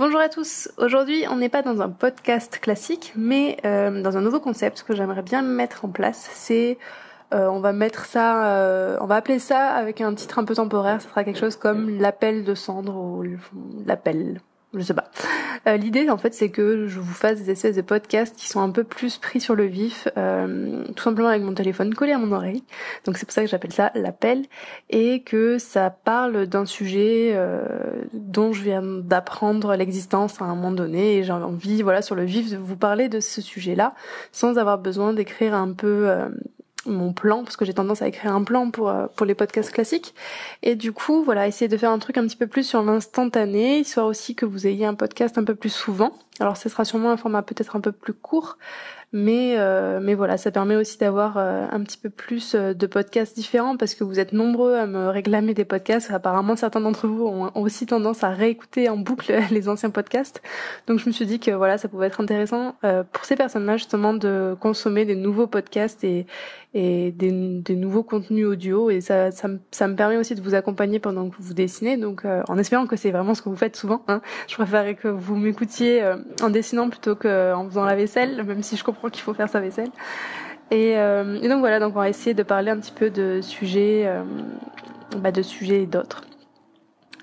Bonjour à tous, aujourd'hui on n'est pas dans un podcast classique mais euh, dans un nouveau concept que j'aimerais bien mettre en place, c'est euh, on va mettre ça, euh, on va appeler ça avec un titre un peu temporaire, ça sera quelque chose comme l'appel de cendre ou l'appel je sais pas. Euh, l'idée en fait c'est que je vous fasse des espèces de podcasts qui sont un peu plus pris sur le vif, euh, tout simplement avec mon téléphone collé à mon oreille. Donc c'est pour ça que j'appelle ça l'appel et que ça parle d'un sujet euh, dont je viens d'apprendre l'existence à un moment donné et j'ai envie voilà sur le vif de vous parler de ce sujet-là sans avoir besoin d'écrire un peu mon plan parce que j'ai tendance à écrire un plan pour euh, pour les podcasts classiques. Et du coup voilà essayer de faire un truc un petit peu plus sur l'instantané histoire aussi que vous ayez un podcast un peu plus souvent. Alors ce sera sûrement un format peut-être un peu plus court mais euh, mais voilà ça permet aussi d'avoir euh, un petit peu plus euh, de podcasts différents parce que vous êtes nombreux à me réclamer des podcasts. Apparemment certains d'entre vous ont, aussi tendance à réécouter en boucle les anciens podcasts. Donc je me suis dit que voilà ça pouvait être intéressant pour ces personnes-là justement de consommer des nouveaux podcasts et et des, des nouveaux contenus audio. Et ça, ça, ça, me permet aussi de vous accompagner pendant que vous dessinez. Donc en espérant que c'est vraiment ce que vous faites souvent hein. je préférerais que vous m'écoutiez en dessinant plutôt qu'en faisant la vaisselle même si je comprends qu'il faut faire sa vaisselle. Euh, et, donc voilà, donc on va essayer de parler un petit peu de sujets, euh, bah de sujets d'autres.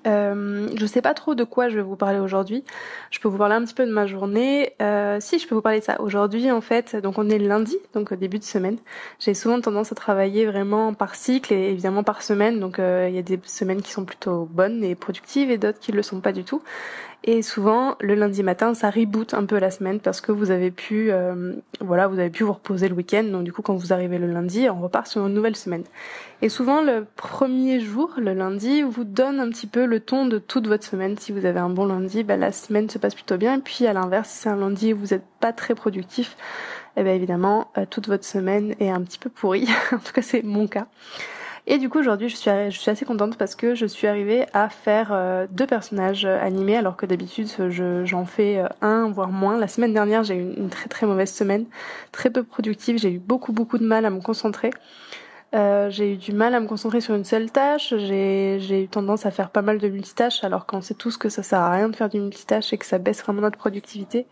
Euh, je sais pas trop de quoi je vais vous parler aujourd'hui. Je peux vous parler un petit peu de ma journée. Euh, si, je peux vous parler de ça. Aujourd'hui, en fait, donc on est lundi, donc début de semaine. J'ai souvent tendance à travailler vraiment par cycle et évidemment par semaine. Donc il y a des semaines qui sont plutôt bonnes et productives et d'autres qui le sont pas du tout. Et souvent, le lundi matin, ça reboot un peu la semaine parce que vous avez pu, euh, voilà, vous avez pu vous reposer le week-end. Donc du coup, quand vous arrivez le lundi, on repart sur une nouvelle semaine. Et souvent, le premier jour, le lundi, vous donne un petit peu le ton de toute votre semaine. Si vous avez un bon lundi, bah, la semaine se passe plutôt bien. Et puis à l'inverse, si c'est un lundi où vous n'êtes pas très productif, eh bien évidemment, euh, toute votre semaine est un petit peu pourrie. en tout cas, c'est mon cas. Et du coup aujourd'hui je suis, je suis assez contente parce que je suis arrivée à faire euh, deux personnages euh, animés alors que d'habitude j'en fais euh, un voire moins. La semaine dernière j'ai eu une, très très mauvaise semaine, très peu productive, j'ai eu beaucoup beaucoup de mal à me concentrer. Euh, j'ai eu du mal à me concentrer sur une seule tâche. J'ai eu tendance à faire pas mal de multitâches, alors qu'on sait tous que ça sert à rien de faire du multitâche et que ça baisse vraiment notre productivité.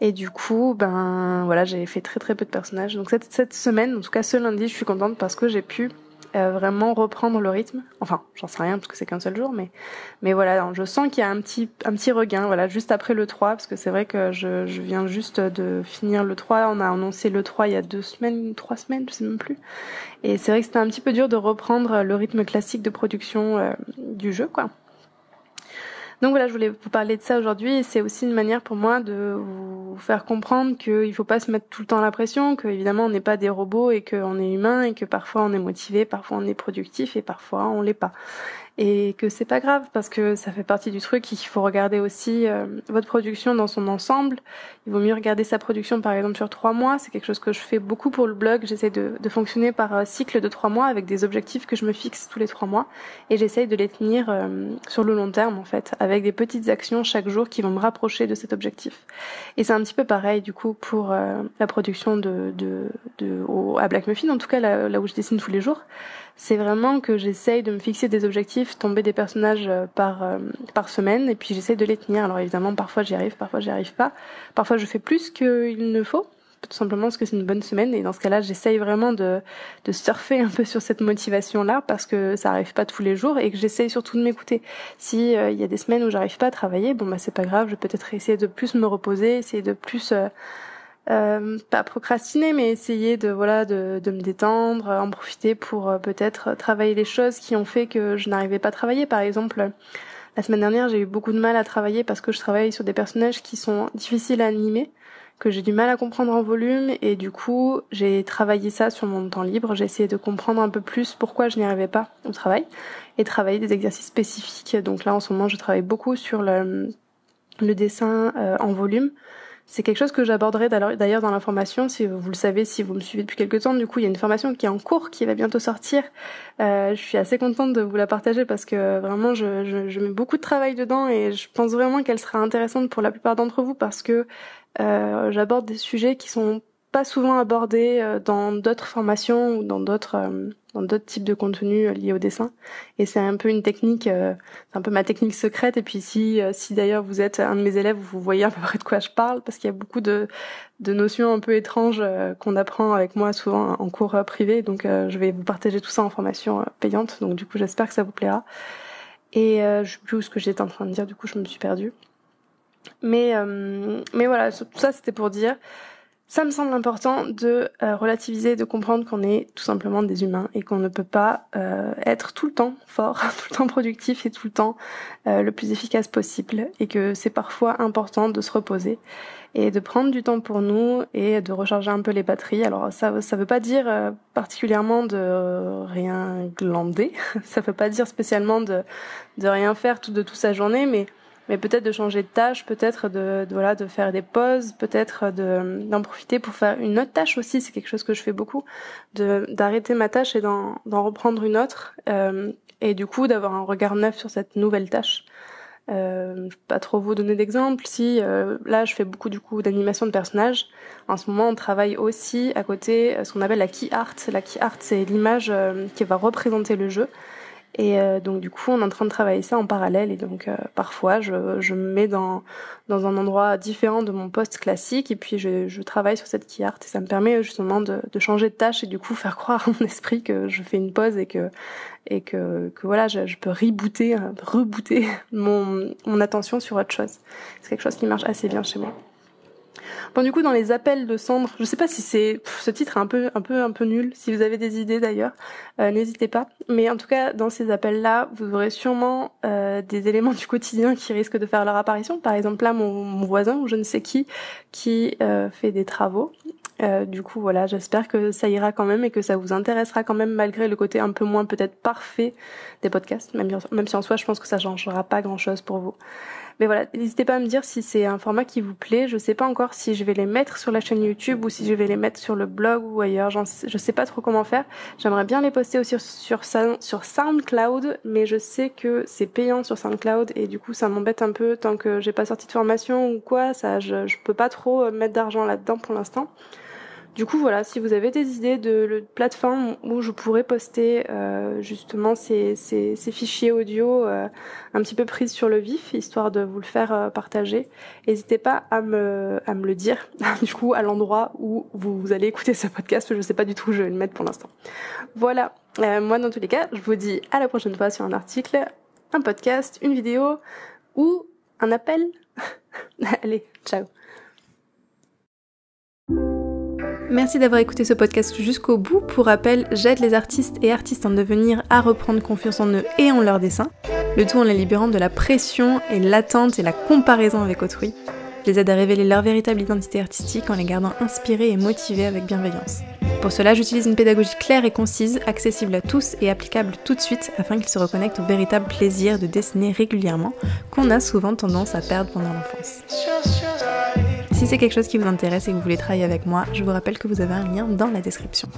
Et du coup, ben voilà, j'ai fait très très peu de personnages. Donc cette, cette semaine, en tout cas ce lundi, je suis contente parce que j'ai pu euh, vraiment reprendre le rythme. Enfin, j'en sais rien parce que c'est qu'un seul jour, mais mais voilà, je sens qu'il y a un petit un petit regain, voilà, juste après le 3, parce que c'est vrai que je, je viens juste de finir le 3. On a annoncé le 3 il y a deux semaines, trois semaines, je sais même plus. Et c'est vrai que c'était un petit peu dur de reprendre le rythme classique de production euh, du jeu, quoi. Donc voilà, je voulais vous parler de ça aujourd'hui et c'est aussi une manière pour moi de vous faire comprendre qu'il faut pas se mettre tout le temps la pression, que évidemment on n'est pas des robots et qu'on est humain et que parfois on est motivé, parfois on est productif et parfois on l'est pas et que c'est pas grave parce que ça fait partie du truc. Il faut regarder aussi euh, votre production dans son ensemble. Il vaut mieux regarder sa production par exemple sur trois mois. C'est quelque chose que je fais beaucoup pour le blog. J'essaie de, de, fonctionner par euh, cycle de trois mois avec des objectifs que je me fixe tous les trois mois et j'essaye de les tenir euh, sur le long terme en fait, avec des petites actions chaque jour qui vont me rapprocher de cet objectif. Et c'est un petit peu pareil du coup pour la production de, de, de à Black Muffin, en tout cas là, là où je dessine tous les jours c'est vraiment que j'essaye de me fixer des objectifs, tomber des personnages euh, par euh, par semaine, et puis j'essaye de les tenir. Alors évidemment, parfois j'y arrive, parfois j'y arrive pas. Parfois je fais plus qu'il ne faut, tout simplement parce que c'est une bonne semaine. Et dans ce cas-là, j'essaye vraiment de de surfer un peu sur cette motivation-là parce que ça arrive pas tous les jours et que j'essaye surtout de m'écouter. Si euh, il y a des semaines où j'arrive pas à travailler, bon bah c'est pas grave, je vais peut-être essayer de plus me reposer, essayer de plus euh, pas procrastiner, mais essayer de voilà de, de me détendre, en profiter pour euh, peut-être travailler les choses qui ont fait que je n'arrivais pas à travailler. Par exemple, la semaine dernière, j'ai eu beaucoup de mal à travailler parce que je travaille sur des personnages qui sont difficiles à animer, que j'ai du mal à comprendre en volume, et du coup, j'ai travaillé ça sur mon temps libre. J'ai essayé de comprendre un peu plus pourquoi je n'y arrivais pas au travail et travailler des exercices spécifiques. Donc là, en ce moment, je travaille beaucoup sur le, dessin euh, en volume C'est quelque chose que j'aborderai d'ailleurs dans la formation, si vous le savez, si vous me suivez depuis quelques temps. Du coup, il y a une formation qui est en cours, qui va bientôt sortir. Euh, je suis assez contente de vous la partager parce que vraiment, je, je, je mets beaucoup de travail dedans et je pense vraiment qu'elle sera intéressante pour la plupart d'entre vous parce que euh, j'aborde des sujets qui sont pas souvent abordés euh, dans d'autres formations ou dans d'autres euh, dans d'autres types de contenus euh, liés au dessin. Et c'est un peu une technique, c'est un peu ma technique secrète. Et puis si si d'ailleurs vous êtes un de mes élèves, vous voyez à peu près de quoi je parle, parce qu'il y a beaucoup de de notions un peu étranges qu'on apprend avec moi souvent en cours privé. Donc je vais vous partager tout ça en formation payante. Donc du coup j'espère que ça vous plaira. Et je sais plus où ce que j'étais en train de dire. Du coup je me suis perdue. Mais mais voilà, tout ça c'était pour dire ça me semble important de euh, relativiser, de comprendre qu'on est tout simplement des humains et qu'on ne peut pas euh, être tout le temps fort, tout le temps productif et tout le temps euh, le plus efficace possible et que c'est parfois important de se reposer et de prendre du temps pour nous et de recharger un peu les batteries. Alors ça ça veut pas dire particulièrement de rien glander, ça veut pas dire spécialement de de rien faire tout de toute sa journée mais mais peut-être de changer de tâche, peut-être de, voilà de faire des pauses, peut-être de d'en profiter pour faire une autre tâche aussi. C'est quelque chose que je fais beaucoup, d'arrêter ma tâche et d'en reprendre une autre, euh, et du coup d'avoir un regard neuf sur cette nouvelle tâche. Euh, je vais pas trop vous donner d'exemples. Si euh, là, je fais beaucoup du coup d'animation de personnages. En ce moment, on travaille aussi à côté euh, ce qu'on appelle la key art. La key art, c'est l'image euh, qui va représenter le jeu. Et euh, donc du coup, on est en train de travailler ça en parallèle. Et donc euh, parfois, je, je me mets dans dans un endroit différent de mon poste classique, et puis je, je travaille sur cette key art. Et ça me permet justement de, de changer de tâche et du coup faire croire à mon esprit que je fais une pause et que et que, que voilà, je, je peux rebooter, rebooter mon mon attention sur autre chose. C'est quelque chose qui marche assez bien chez moi. Bon, du coup, dans les appels de cendres, je sais pas si c'est ce titre est un peu, un peu, un peu nul. Si vous avez des idées d'ailleurs, euh, n'hésitez pas. Mais en tout cas, dans ces appels-là, vous aurez sûrement euh, des éléments du quotidien qui risquent de faire leur apparition. Par exemple, là, mon, mon voisin ou je ne sais qui qui euh, fait des travaux. Euh, du coup, voilà, j'espère que ça ira quand même et que ça vous intéressera quand même malgré le côté un peu moins peut-être parfait des podcasts. Même, même si en soi, je pense que ça changera pas grand-chose pour vous. Mais voilà, n'hésitez pas à me dire si c'est un format qui vous plaît. Je sais pas encore si je vais les mettre sur la chaîne YouTube ou si je vais les mettre sur le blog ou ailleurs. Je sais pas trop comment faire. J'aimerais bien les poster aussi sur, sur SoundCloud, mais je sais que c'est payant sur SoundCloud et du coup ça m'embête un peu tant que j'ai pas sorti de formation ou quoi. Ça, je, je peux pas trop mettre d'argent là-dedans pour l'instant. Du coup, voilà, si vous avez des idées de, plateformes où je pourrais poster euh, justement ces, ces, ces, fichiers audio euh, un petit peu prises sur le vif, histoire de vous le faire euh, partager, n'hésitez pas à me, à me le dire, du coup, à l'endroit où vous, allez écouter ce podcast, je ne sais pas du tout où je vais le mettre pour l'instant. Voilà, moi dans tous les cas, je vous dis à la prochaine fois sur un article, un podcast, une vidéo ou un appel. allez, ciao Merci d'avoir écouté ce podcast jusqu'au bout. Pour rappel, j'aide les artistes et artistes en devenir à reprendre confiance en eux et en leur dessin, le tout en les libérant de la pression et l'attente et la comparaison avec autrui. Je les aide à révéler leur véritable identité artistique en les gardant inspirés et motivés avec bienveillance. Pour cela, j'utilise une pédagogie claire et concise, accessible à tous et applicable tout de suite afin qu'ils se reconnectent au véritable plaisir de dessiner régulièrement qu'on a souvent tendance à perdre pendant l'enfance. Si c'est quelque chose qui vous intéresse et que vous voulez travailler avec moi, je vous rappelle que vous avez un lien dans la description.